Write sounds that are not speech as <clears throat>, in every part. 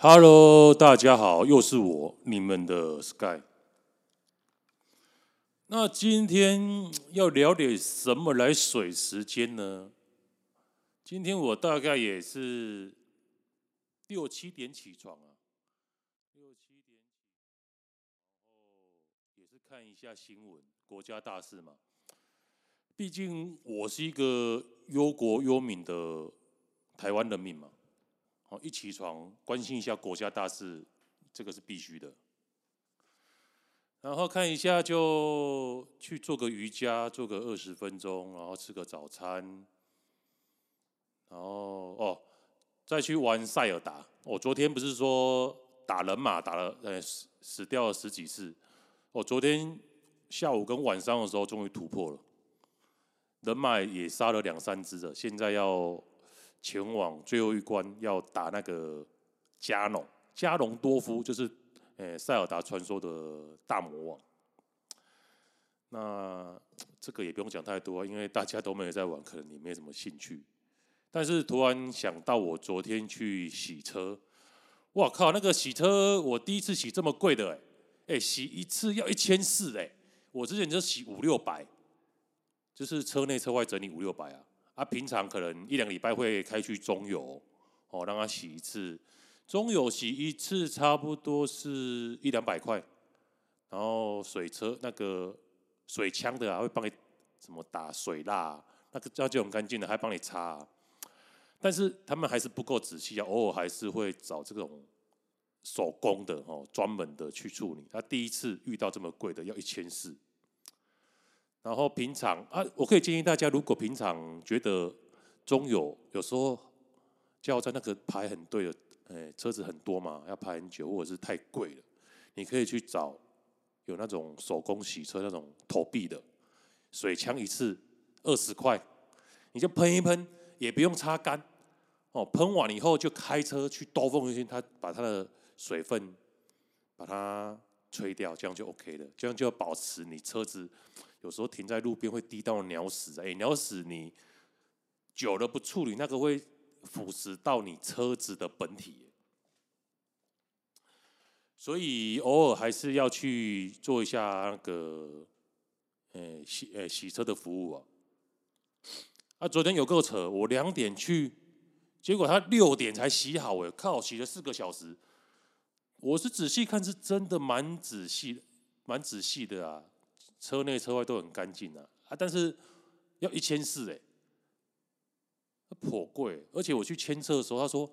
Hello，大家好，又是我，你们的 Sky。那今天要聊点什么来水时间呢？今天我大概也是六七点起床啊，六七点起，然后也是看一下新闻，国家大事嘛。毕竟我是一个忧国忧民的台湾人民嘛。好，一起床关心一下国家大事，这个是必须的。然后看一下就去做个瑜伽，做个二十分钟，然后吃个早餐，然后哦，再去玩塞尔达。我昨天不是说打人马打了呃死死掉了十几次，我昨天下午跟晚上的时候终于突破了，人马也杀了两三只了，现在要。前往最后一关，要打那个加农加农多夫，就是呃塞尔达传说的大魔王。那这个也不用讲太多，因为大家都没有在玩，可能你没什么兴趣。但是突然想到，我昨天去洗车，哇靠！那个洗车我第一次洗这么贵的，哎诶，洗一次要一千四哎，我之前就洗五六百，就是车内车外整理五六百啊。他、啊、平常可能一两礼拜会开去中油，哦，让他洗一次。中油洗一次差不多是一两百块，然后水车那个水枪的啊，会帮你怎么打水蜡，那个这就很干净的，还帮你擦、但是他们还是不够仔细啊，偶尔还是会找这种手工的哦，专门的去处理。他第一次遇到这么贵的，要一千四。然后平常啊，我可以建议大家，如果平常觉得中油有时候加油站那个排很对的，哎，车子很多嘛，要排很久，或者是太贵了，你可以去找有那种手工洗车那种投币的水枪，一次二十块，你就喷一喷，也不用擦干哦，喷完以后就开车去兜风一圈，它把它的水分把它吹掉，这样就 OK 了，这样就要保持你车子。有时候停在路边会滴到鸟屎，哎，鸟屎你久了不处理，那个会腐蚀到你车子的本体，所以偶尔还是要去做一下那个，呃，洗呃洗车的服务啊。啊，昨天有够扯，我两点去，结果他六点才洗好，哎，靠，洗了四个小时。我是仔细看，是真的蛮仔细，蛮仔细的啊。车内车外都很干净啊，啊，但是要一千四哎，颇贵。而且我去签车的时候，他说：“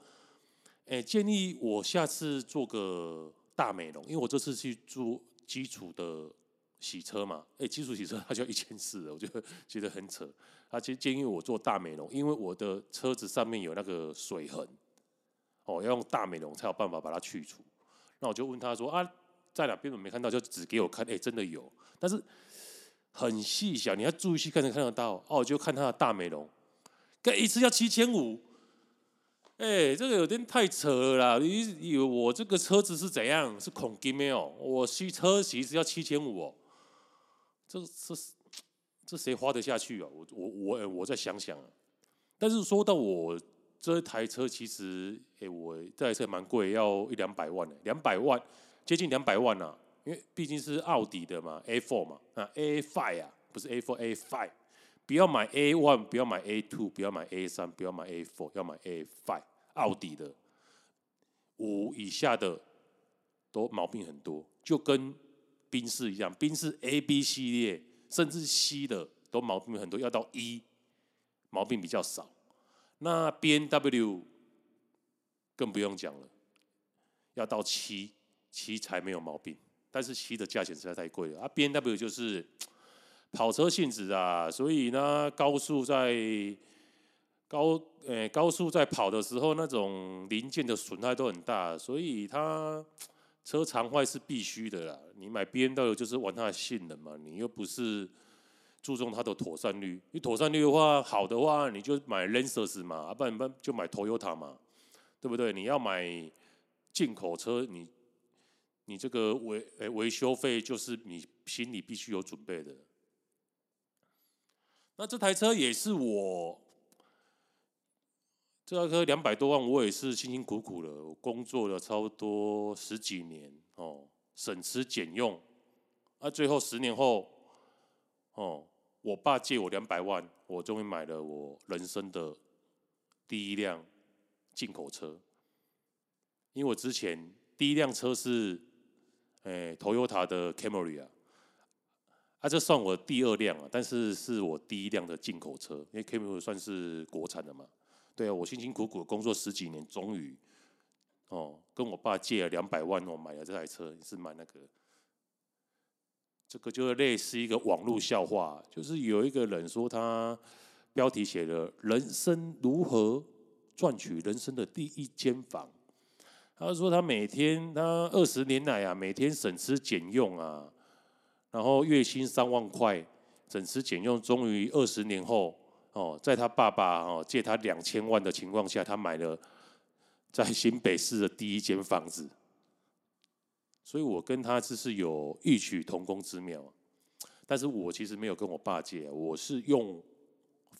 哎，建议我下次做个大美容，因为我这次去做基础的洗车嘛。哎，基础洗车 <laughs> 他就要一千四，我觉得 <laughs> 觉得很扯。他建建议我做大美容，因为我的车子上面有那个水痕，哦，要用大美容才有办法把它去除。那我就问他说啊。”在哪边我没看到，就指给我看，哎、真的有，但是很细小，你要注意去看才看得到。哦，就看他的大美容，干一次要七千五，哎，这个有点太扯了啦！你以为我这个车子是怎样？是恐金没有？我洗车洗一次要七千五哦，这这这谁花得下去啊？我我我我再想想。但是说到我这台车，其实哎，我这台车蛮贵，要一两百万呢，两百万。接近两百万呐、因为毕竟是奥迪的嘛，A4 嘛，啊 A5 啊，不是 A4，A5，不要买 A1，不要买 A2，不要买 A3，不要买 A4，要买 A5，奥迪的五以下的都毛病很多，就跟宾士一样，宾士 A、B 系列甚至 C 的都毛病很多，要到 E 毛病比较少，那 BMW 更不用讲了，要到七。七才没有毛病，但是七的价钱实在太贵了啊，B N W 就是跑车性质啊，所以呢，高速在高呃、高速在跑的时候，那种零件的损害都很大，所以它车常坏是必须的啦。你买 B M W 就是玩它的性能嘛，你又不是注重它的妥善率。你妥善率的话好的话，你就买 Lancers 嘛，啊，不然不就买 Toyota 嘛，对不对？你要买进口车，你。你这个维诶维修费就是你心里必须有准备的。那这台车也是我这台车两百多万，我也是辛辛苦苦的，工作了差不多十几年哦，省吃俭用，啊，最后十年后，哦，我爸借我两百万，我终于买了我人生的第一辆进口车。因为我之前第一辆车是，诶，Toyota 的 Camry 啊。啊，这算我第二辆啊，但是是我第一辆的进口车，因为 Camry 算是国产的嘛。对啊，我辛辛苦苦工作十几年，终于哦，跟我爸借了两百万，我买了这台车，是买那个。这个就类似一个网络笑话，就是有一个人说他标题写了“人生如何赚取人生的第一间房”，他说他每天他二十年来啊，每天省吃俭用啊。然后月薪三万块，省吃俭用，终于二十年后，哦，在他爸爸哦借他两千万的情况下，他买了在新北市的第一间房子。所以我跟他只是有异曲同工之妙，但是我其实没有跟我爸借，我是用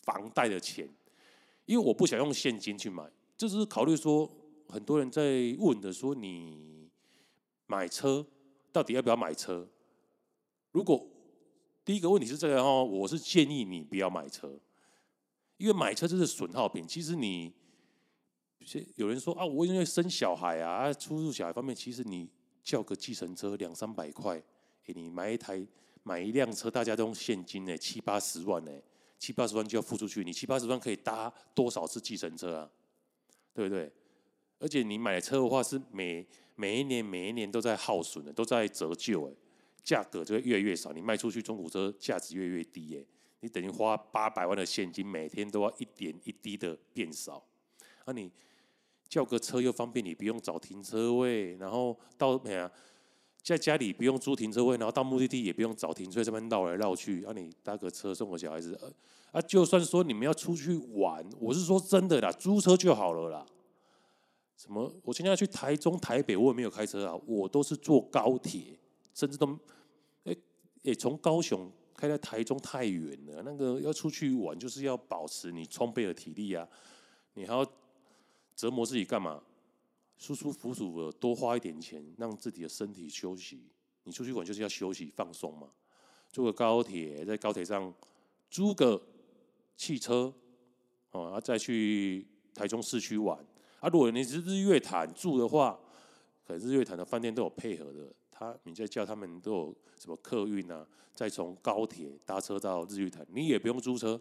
房贷的钱，因为我不想用现金去买。就是考虑说，很多人在问的说，你买车到底要不要买车？如果第一个问题是这个哦，我是建议你不要买车，因为买车就是损耗品。其实你有人说啊，我因为生小孩啊，出入小孩方面，其实你叫个计程车两三百块，给你买一台买一辆车，大家都用现金呢，七八十万呢，七八十万就要付出去，你七八十万可以搭多少次计程车啊？对不对？而且你买车的话，是每每一年每一年都在耗损的，都在折旧哎。价格就会越来越少，你卖出去中古车价值越来越低耶，你等于花八百万的现金，每天都要一点一滴的变少。那你叫个车又方便，你不用找停车位，然后到没啊，在家里不用租停车位，然后到目的地也不用找停车位，这边绕来绕去。啊，你搭个车送个小孩子，啊，就算说你们要出去玩，我是说真的啦，租车就好了啦。什么？我现在去台中、台北，我也没有开车啊，我都是坐高铁，甚至都。哎哎，从高雄开到台中太远了，那个要出去玩，就是要保持你充沛的体力啊，你还要折磨自己干嘛？舒舒服服的多花一点钱，让自己的身体休息。你出去玩就是要休息放松嘛。坐个高铁，在高铁上租个汽车，哦，然后再去台中市区玩。啊，如果你是日月潭住的话，可能日月潭的饭店都有配合的。他，你在叫他们都有什么客运啊？再从高铁搭车到日月潭，你也不用租车，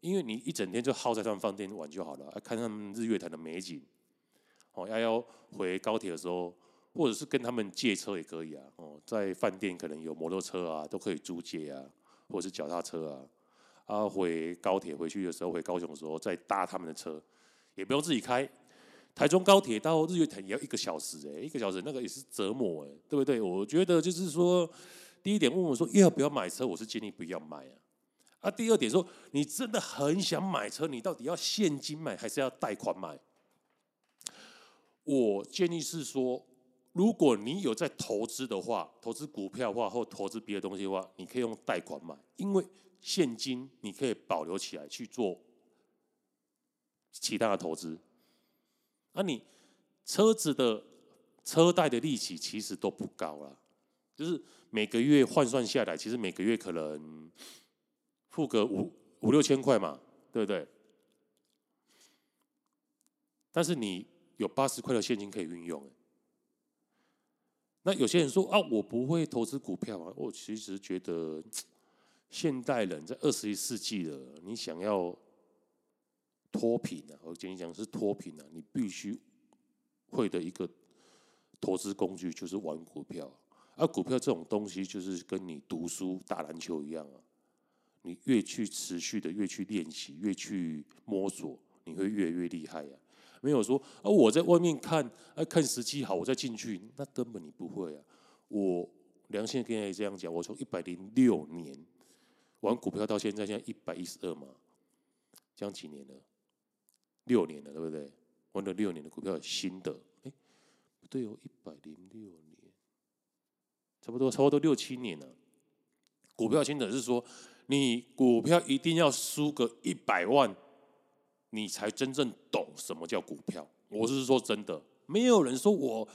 因为你一整天就耗在他们饭店玩就好了，看他们日月潭的美景。哦，要要回高铁的时候，或者是跟他们借车也可以啊。哦，在饭店可能有摩托车啊，都可以租借啊，或者是脚踏车啊。啊，回高铁回去的时候，回高雄的时候再搭他们的车，也不用自己开。台中高铁到日月潭也要一个小时哎，一个小时那个也是折磨哎，对不对？我觉得就是说，第一点问我说要不要买车，我是建议不要买啊。啊，第二点说你真的很想买车，你到底要现金买还是要贷款买？我建议是说，如果你有在投资的话，投资股票的话或投资别的东西的话，你可以用贷款买，因为现金你可以保留起来去做其他的投资。那、你车子的车贷的利息其实都不高了，就是每个月换算下来，其实每个月可能付个五五六千块嘛，对不对？但是你有八十块的现金可以运用。那有些人说啊，我不会投资股票啊，我其实觉得现代人在二十一世纪了，你想要。脱贫啊！我简单讲是脱贫啊！你必须会的一个投资工具就是玩股票，而股票这种东西就是跟你读书、打篮球一样啊！你越去持续的越去练习，越去摸索，你会越来越厉害啊！没有说啊，我在外面看啊，看时机好我再进去，那根本你不会啊！我良心跟你这样讲，我从一百零六年玩股票到现在，现在一百一十二嘛，这样几年了？六年了，对不对？玩了六年的股票，新的，哎，不对哦，一百零六年，差不多，差不多六七年了。股票新的是说，你股票一定要输个一百万，你才真正懂什么叫股票。我是说真的，没有人说我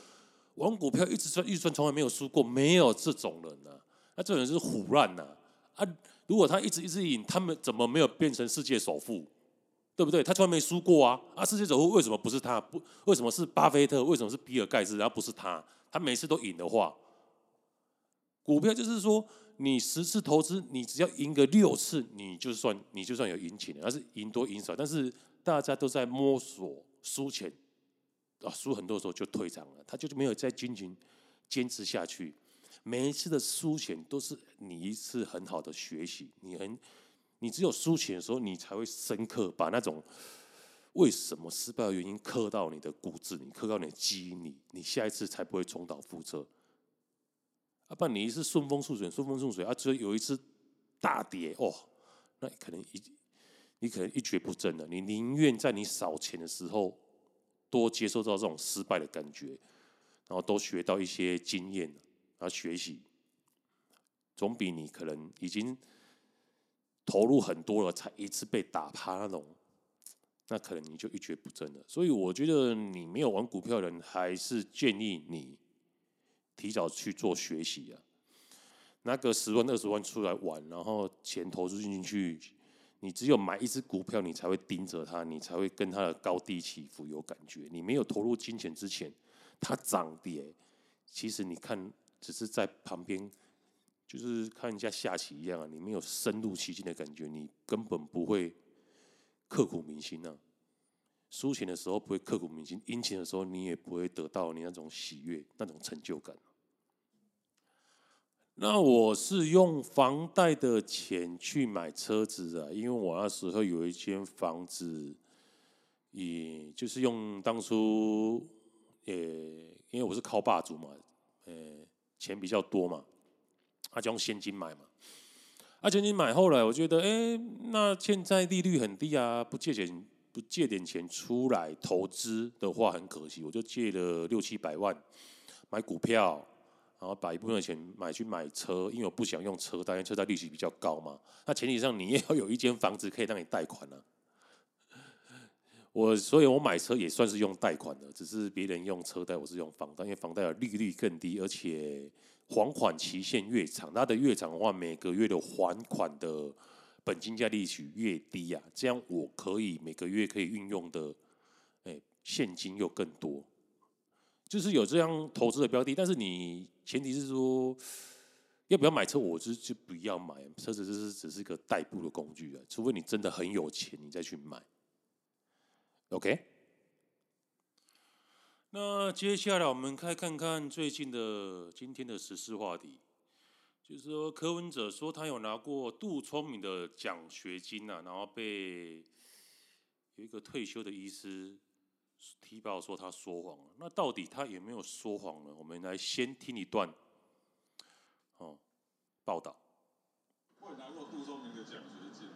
玩股票一直赚，一直赚，从来没有输过，没有这种人呐、啊。那这种人是唬烂呐啊！如果他一直一直赢，他们怎么没有变成世界首富？对不对？他从来没输过啊！啊，世界首富为什么不是他？不，为什么是巴菲特？为什么是比尔盖茨？然后不是他？他每次都赢的话，股票就是说，你十次投资，你只要赢个六次，你就算你就算有赢钱，而是赢多赢少。但是大家都在摸索输钱啊，输很多的时候就退场了，他就没有再进行坚持下去。每一次的输钱都是你一次很好的学习，你很，你只有输钱的时候，你才会深刻把那种为什么失败的原因刻到你的骨子里，刻到你的基因里，你下一次才不会重蹈覆辙。啊，不然你一次顺风顺水，顺风顺水啊，只有有一次大跌哦，那可能一你可能一蹶不振了。你宁愿在你少钱的时候多接受到这种失败的感觉，然后多学到一些经验。然后，学习总比你可能已经投入很多了，才一次被打趴那种，那可能你就一蹶不振了。所以我觉得你没有玩股票的人，还是建议你提早去做学习啊。拿个十万、二十万出来玩，然后钱投资进去，你只有买一只股票，你才会盯着它，你才会跟它的高低起伏有感觉。你没有投入金钱之前，它涨跌，其实你看。只是在旁边，就是看人家下棋一样啊！你没有深入其境的感觉，你根本不会刻骨铭心呐。输钱的时候不会刻骨铭心，赢钱的时候你也不会得到你那种喜悦、那种成就感。那我是用房贷的钱去买车子啊，因为我那时候有一间房子，也就是用当初，也因为我是靠霸主嘛，呃。钱比较多嘛，他就用现金买嘛。而且你买后来，我觉得，哎，那现在利率很低啊，不借钱不借点钱出来投资的话，很可惜。我就借了六七百万买股票，然后把一部分的钱买去买车，因为我不想用车贷，因为车贷利息比较高嘛。那前提上你也要有一间房子可以让你贷款啊。我所以，我买车也算是用贷款的，只是别人用车贷，我是用房贷，因为房贷的利率更低，而且还款期限越长，它的越长的话，每个月的还款的本金加利息越低啊，这样我可以每个月可以运用的，哎，现金又更多，就是有这样投资的标的，但是你前提是说要不要买车，我就就不要买车子，就是只是一个代步的工具啊，除非你真的很有钱，你再去买。OK，那接下来我们来看看最近的今天的时事话题，就是说柯文哲说他有拿过杜聪明的奖学金啊，然后被有一个退休的医师提报说他说谎了。那到底他有没有说谎呢？我们来先听一段哦报道。我拿过杜聪明的奖学金。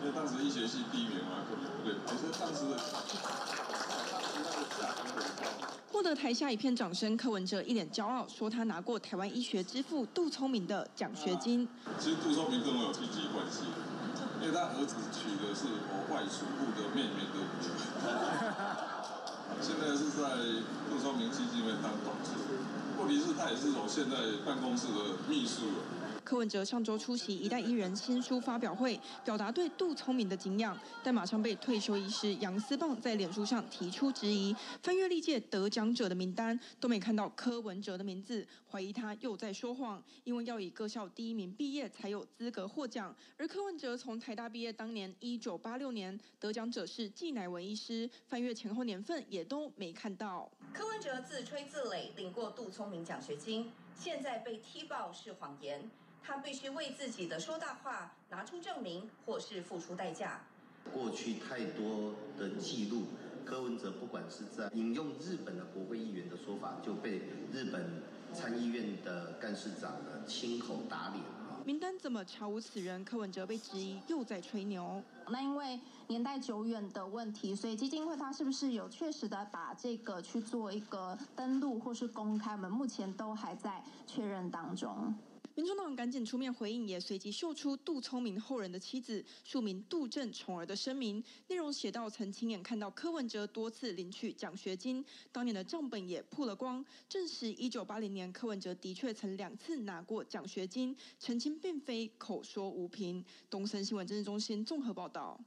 因为当时医学系第一名嘛，可能不对。其实当时的，获得台下一片掌声，柯文哲一脸骄傲说他拿过台湾医学之父杜聪明的奖学金。其实杜聪明跟我有亲戚关系，因为他儿子娶的是我外祖父的妹妹的女儿。现在是在杜聪明基金会当董事，问题是他也是我现在办公室的秘书。柯文哲上周出席一代艺人新书发表会，表达对杜聪明的敬仰，但马上被退休医师杨思棒在脸书上提出质疑。翻阅历届得奖者的名单，都没看到柯文哲的名字，怀疑他又在说谎，因为要以各校第一名毕业才有资格获奖。而柯文哲从台大毕业当年一九八六年，得奖者是纪乃文医师，翻阅前后年份也都没看到。柯文哲自吹自擂领过杜聪明奖学金，现在被踢爆是谎言。他必须为自己的说大话拿出证明，或是付出代价。过去太多的记录，柯文哲不管是在引用日本的国会议员的说法，就被日本参议院的干事长呢亲口打脸。名单怎么查无此人？柯文哲被质疑又在吹牛。那因为年代久远的问题，所以基金会它是不是有确实的把这个去做一个登录或是公开？我们目前都还在确认当中。民众党赶紧出面回应，也随即秀出杜聪明后人的妻子署名杜正宠儿的声明，内容写到曾亲眼看到柯文哲多次领取奖学金，当年的账本也曝了光，证实一九八零年柯文哲的确曾两次拿过奖学金，澄清并非口说无凭。东森新闻政治中心综合报道。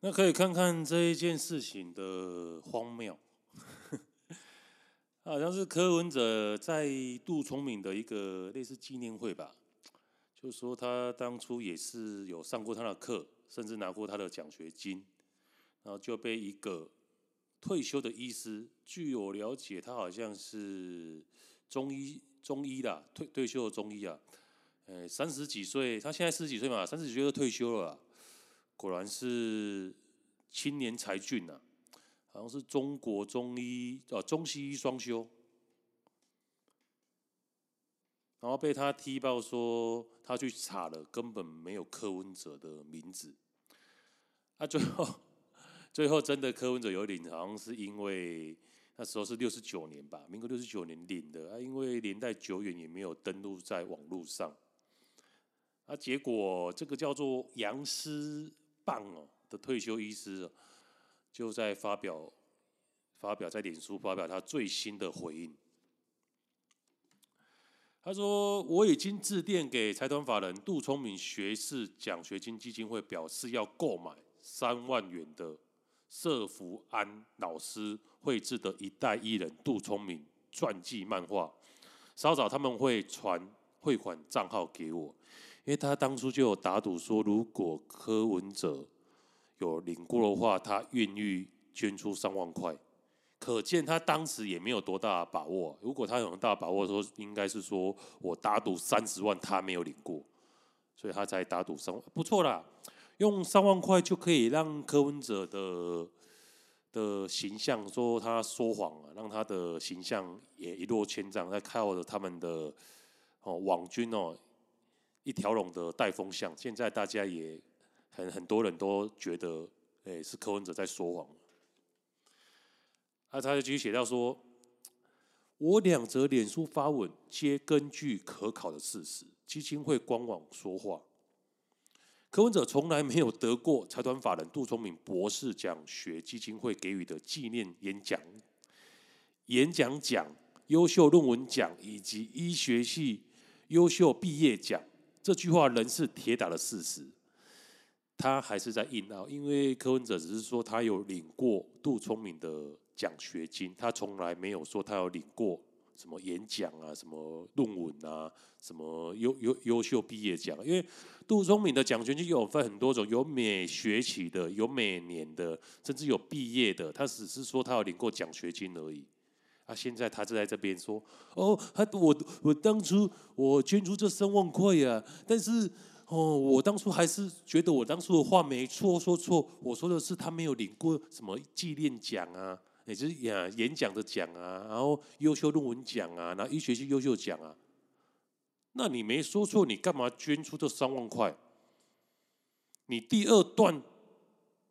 那可以看看这一件事情的荒谬。好像是柯文哲在杜聪明的一个类似纪念会吧，就是说他当初也是有上过他的课，甚至拿过他的奖学金，然后就被一个退休的医师，据我了解，他好像是中医中医啦，退退休的中医啊，呃，三十几岁，他现在四十几岁嘛，三十几岁就退休了，果然是青年才俊呐。好像是中国中医哦，中西医双修，然后被他踢爆说他去查了，根本没有柯文哲的名字。啊，最后 <laughs> 最后真的柯文哲有领，好像是因为那时候是六十九年吧，民国六十九年领的啊，因为年代久远也没有登录在网络上。啊，结果这个叫做杨思棒哦的退休医师。就在发表发表在脸书发表他最新的回应。他说：“我已经致电给财团法人杜聪明学士奖学金基金会，表示要购买三万元的社福安老师绘制的一代艺人杜聪明传记漫画。稍早他们会传汇款账号给我，因为他当初就有打赌说，如果柯文哲。”有领过的话，他愿意捐出三万块，可见他当时也没有多大把握。如果他有很大把握，说应该是说我打赌三十万，他没有领过，所以他才打赌三万，不错啦。用三万块就可以让柯文哲的的形象说他说谎啊，让他的形象也一落千丈，在靠着他们的哦网军哦一条龙的带风向，现在大家也。很很多人都觉得，诶，是柯文哲在说谎。啊，他就继续写到说，我两则脸书发文皆根据可考的事实，基金会官网说话。柯文哲从来没有得过财团法人杜聪明博士奖学基金会给予的纪念演讲、演讲奖、优秀论文奖以及医学系优秀毕业奖。这句话仍是铁打的事实。他还是在硬拗，因为柯文哲只是说他有领过杜聪明的奖学金，他从来没有说他有领过什么演讲啊、什么论文啊、什么优优优秀毕业奖。因为杜聪明的奖学金有分很多种，有每学期的，有每年的，甚至有毕业的。他只是说他有领过奖学金而已。啊，现在他就在这边说，哦，他我我当初我捐出这三万块呀，但是。哦，我当初还是觉得我当初的话没错，说错，我说的是他没有领过什么纪念奖啊，也就是演演讲的奖啊，然后优秀论文奖啊，然后医学系优秀奖啊，那你没说错，你干嘛捐出这三万块？你第二段，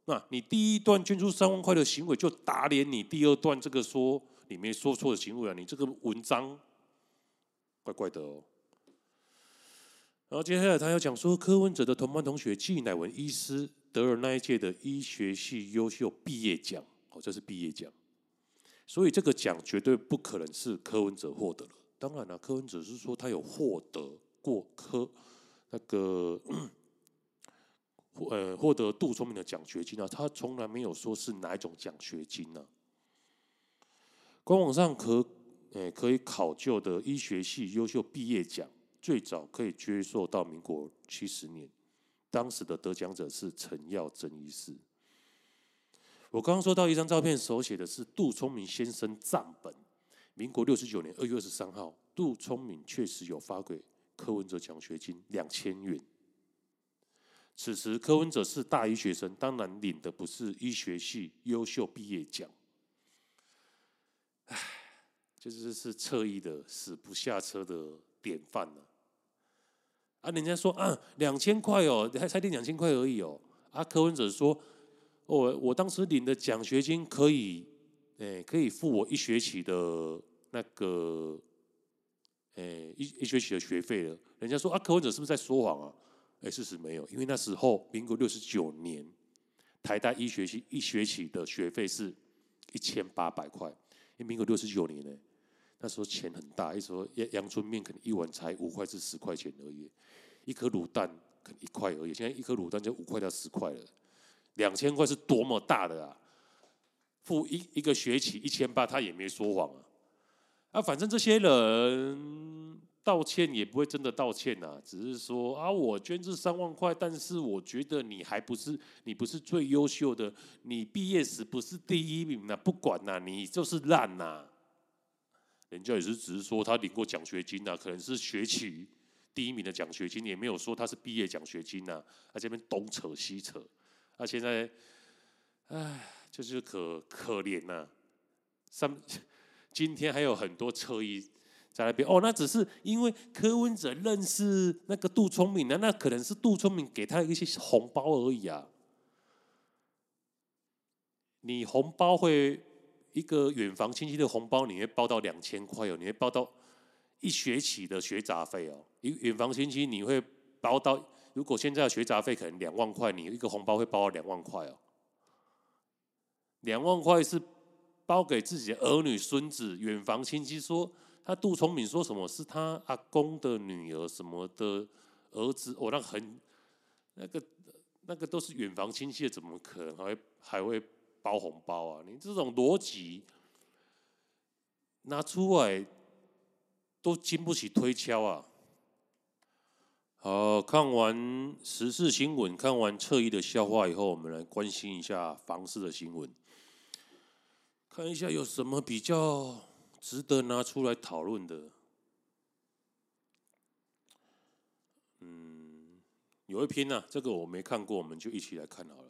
那你第一段捐出三万块的行为就打脸你第二段这个说你没说错的行为啊，你这个文章怪怪的哦。然后接下来他要讲说，柯文哲的同班同学纪乃文医师得了那一届的医学系优秀毕业奖，哦，这是毕业奖，所以这个奖绝对不可能是柯文哲获得了。当然了，柯文哲是说他有获得过柯那个获 <clears throat> 呃获得杜聪明的奖学金啊，他从来没有说是哪一种奖学金呢、啊？官网上可呃可以考究的医学系优秀毕业奖。最早可以追溯到民国七十年，当时的得奖者是陈耀珍医师。我刚刚说到一张照片，手写的是杜聪明先生账本。民国六十九年二月二十三号，杜聪明确实有发给柯文哲奖学金两千元。此时柯文哲是大一学生，当然领的不是医学系优秀毕业奖。唉，就是是侧翼的死不下车的典范了。啊人家说啊，两千块哦，还才领两千块而已哦。啊，柯文哲说，我我当时领的奖学金可以，诶，可以付我一学期的那个，诶，一一学期的学费了。人家说啊，柯文哲是不是在说谎啊？诶，事实没有，因为那时候民国六十九年，台大一学期一学期的学费是一千八百块。民国六十九年呢，那时候钱很大，一时候阳阳春面可能一碗才五块至十块钱而已，一颗卤蛋可能一块而已。现在一颗卤蛋就五块到十块了，两千块是多么大的啊！付一一个学期一千八，他也没说谎啊。啊，反正这些人道歉也不会真的道歉呐，只是说啊，我捐这三万块，但是我觉得你还不是你不是最优秀的，你毕业时不是第一名呐，不管呐，你就是烂呐。人家也是只是说他领过奖学金呐，可能是学期第一名的奖学金，也没有说他是毕业奖学金呐。他这边东扯西扯，啊现在，唉。就是可可怜呐、啊，上今天还有很多侧翼在那边哦，那只是因为柯文哲认识那个杜聪明的，那可能是杜聪明给他一些红包而已啊。你红包会一个远房亲戚的红包，你会包到两千块哦，你会包到一学期的学杂费哦。一远房亲戚你会包到，如果现在的学杂费可能两万块，你一个红包会包到两万块哦。两万块是包给自己的儿女、孙子、远房亲戚，说他杜聪明说什么是他阿公的女儿什么的儿子，哦，那很那个那个都是远房亲戚，怎么可能还还会包红包啊？你这种逻辑拿出来都经不起推敲啊！好，看完时事新闻，看完侧翼的笑话以后，我们来关心一下房市的新闻。看一下有什么比较值得拿出来讨论的。嗯，有一篇呢、啊，这个我没看过，我们就一起来看好了。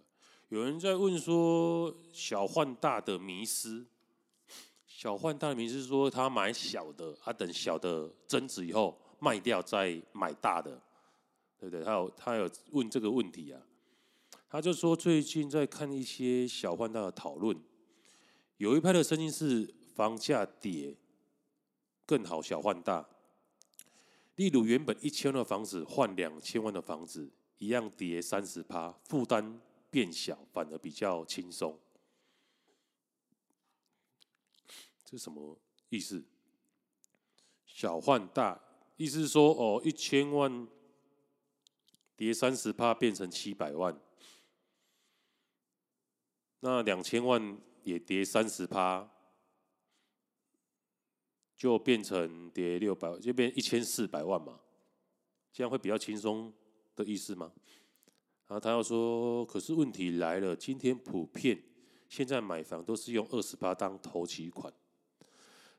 有人在问说，小换大的迷思。小换大的迷思是说，他买小的，他、等小的增值以后卖掉再买大的，对不对？他有他有问这个问题啊。他就说最近在看一些小换大的讨论。有一派的声音是房价跌更好小换大，例如原本一千万的房子换两千万的房子，一样跌三十趴，负担变小，反而比较轻松。这是什么意思？小换大，意思是说哦，一千万跌三十趴变成七百万，那两千万。也跌三十趴，就变成跌六百，就变一千四百万嘛，这样会比较轻松的意思吗？然后他又说，可是问题来了，今天普遍现在买房都是用二十八当头期款，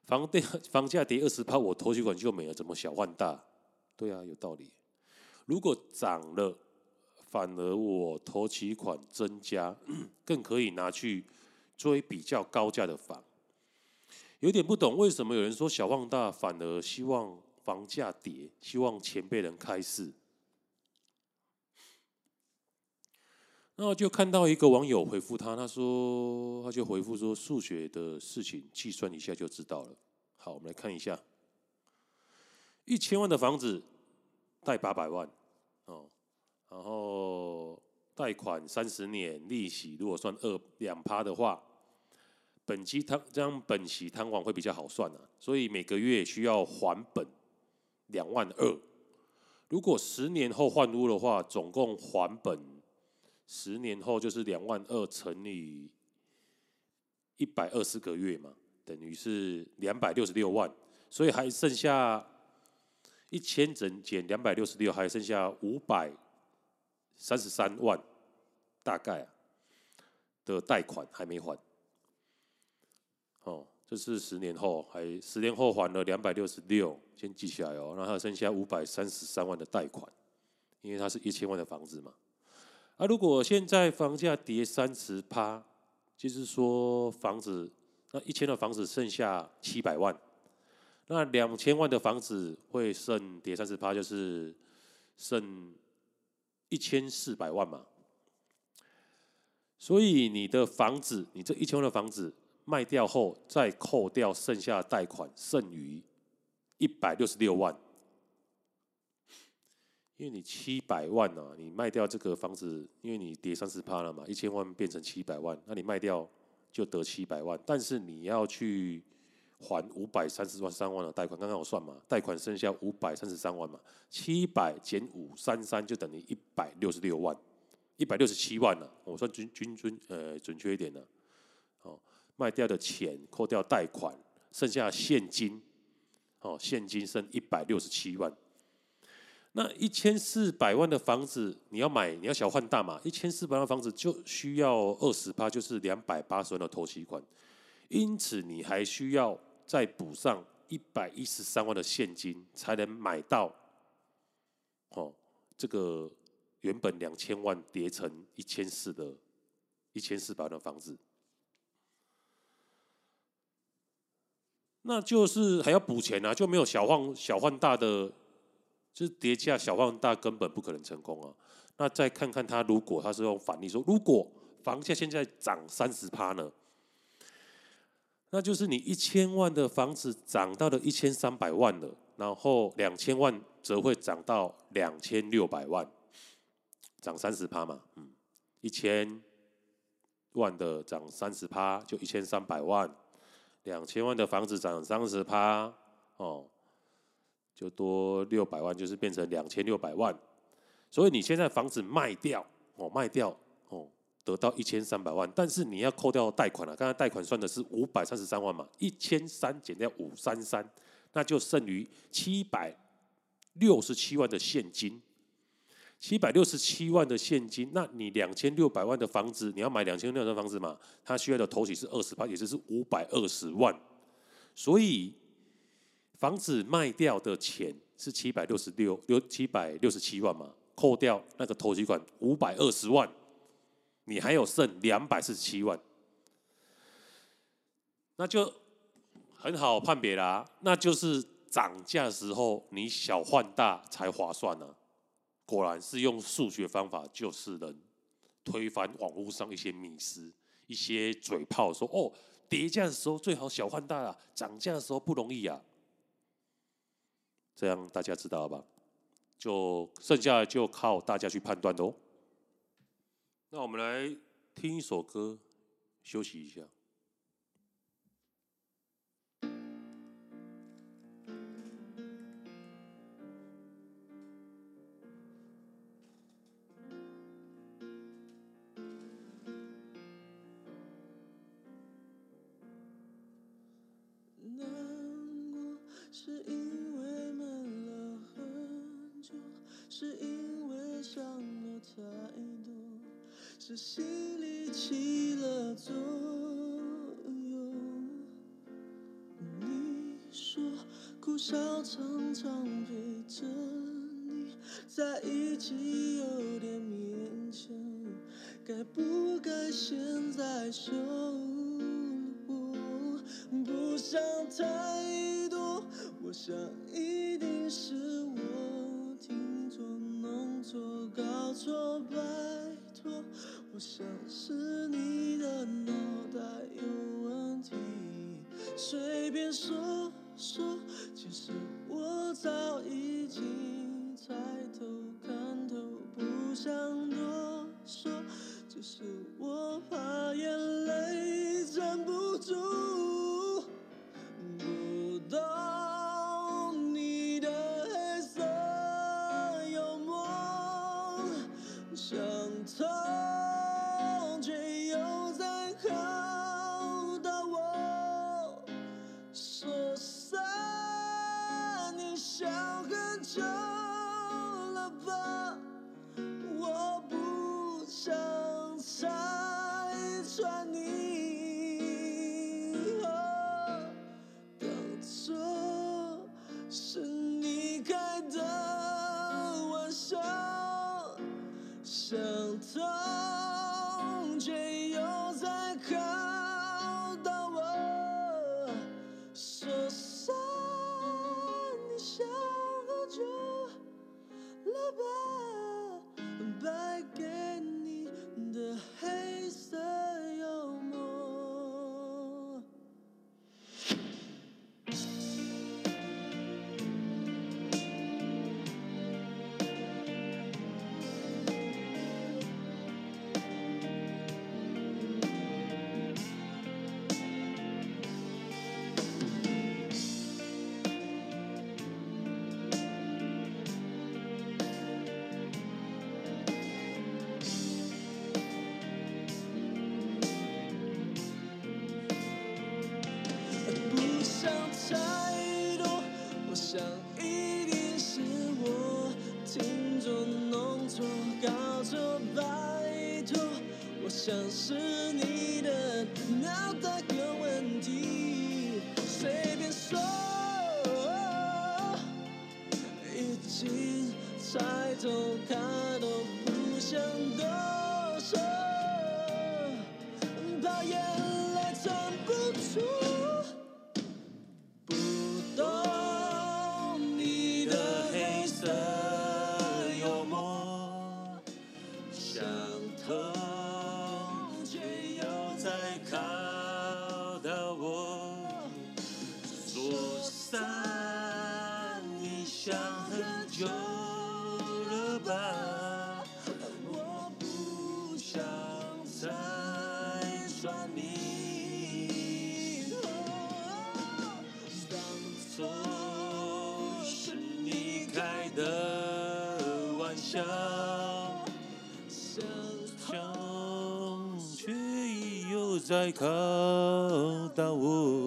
房价房价跌二十趴，我头期款就没了，怎么小换大？对啊，有道理。如果涨了，反而我头期款增加，更可以拿去。追比较高价的房，有点不懂为什么有人说小换大反而希望房价跌，希望钱被人开市。那我就看到一个网友回复他，他说他就回复说数学的事情计算一下就知道了。好，我们来看一下，一千万的房子贷八百万哦，然后贷款三十年，利息如果算二两趴的话。本金摊这样本息摊完会比较好算啊，所以每个月需要还本两万二。如果十年后换屋的话，总共还本十年后就是两万二乘以一百二十个月嘛，等于是两百六十六万，所以还剩下一千整减两百六十六，还剩下五百三十三万，大概啊的贷款还没还。哦，这是十年后，还十年后还了两百六十六，先记起来哦。然后剩下五百三十三万的贷款，因为它是一千万的房子嘛。啊，如果现在房价跌三十趴，就是说房子那一千的房子剩下七百万，那两千万的房子会剩跌三十趴，就是剩一千四百万嘛。所以你的房子，你这一千万的房子。卖掉后再扣掉剩下贷款，剩余一百六十六万。因为你七百万呢、啊，你卖掉这个房子，因为你跌三十趴了嘛，一千万变成七百万，那你卖掉就得七百万，但是你要去还五百三十万三万的贷款，刚刚我算嘛，贷款剩下五百三十三万嘛，七百减五三三就等于一百六十六万，一百六十七万了、啊，我算均均均呃准确一点的，哦，卖掉的钱扣掉贷款，剩下现金，哦，现金剩一百六十七万。那一千四百万的房子，你要买，你要小换大嘛？一千四百万的房子就需要二十趴，就是两百八十万的头期款，因此你还需要再补上一百一十三万的现金，才能买到，哦，这个原本两千万叠成一千四的，一千四百万的房子，那就是还要补钱啊，就没有小换小换大的。就是跌价小放大根本不可能成功啊！那再看看他，如果他是用反例说，如果房价现在涨三十趴呢？那就是你一千万的房子涨到了一千三百万了，然后两千万则会涨到两千六百万，涨三十趴嘛，嗯，一千万的涨三十趴就一千三百万，两千万的房子涨三十趴哦。就多六百万，就是变成两千六百万。所以你现在房子卖掉哦，卖掉哦，得到一千三百万。但是你要扣掉贷款了，刚才贷款算的是五百三十三万嘛，一千三减掉五三三，那就剩余七百六十七万的现金。七百六十七万的现金，那你两千六百万的房子，你要买两千六百万的房子嘛？它需要的头期是二十八，也就是五百二十万。所以。房子卖掉的钱是七百六十六六七百六十七万嘛，扣掉那个头期款五百二十万，你还有剩两百四十七万，那就很好判别啦。那就是涨价的时候你小换大才划算呢。果然是用数学方法，就是能推翻网络上一些迷思、一些嘴炮说，说哦，跌价的时候最好小换大啊，涨价的时候不容易啊。这样大家知道了吧？就剩下就靠大家去判断喽。那我们来听一首歌，休息一下。常陪着你在一起有点勉强，该不该现在说？不想太多，我想一定是我听错、弄错、搞错，拜托。我想是 show. 相思再靠到我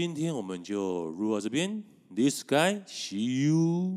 今天我们就录到这边 this guy see you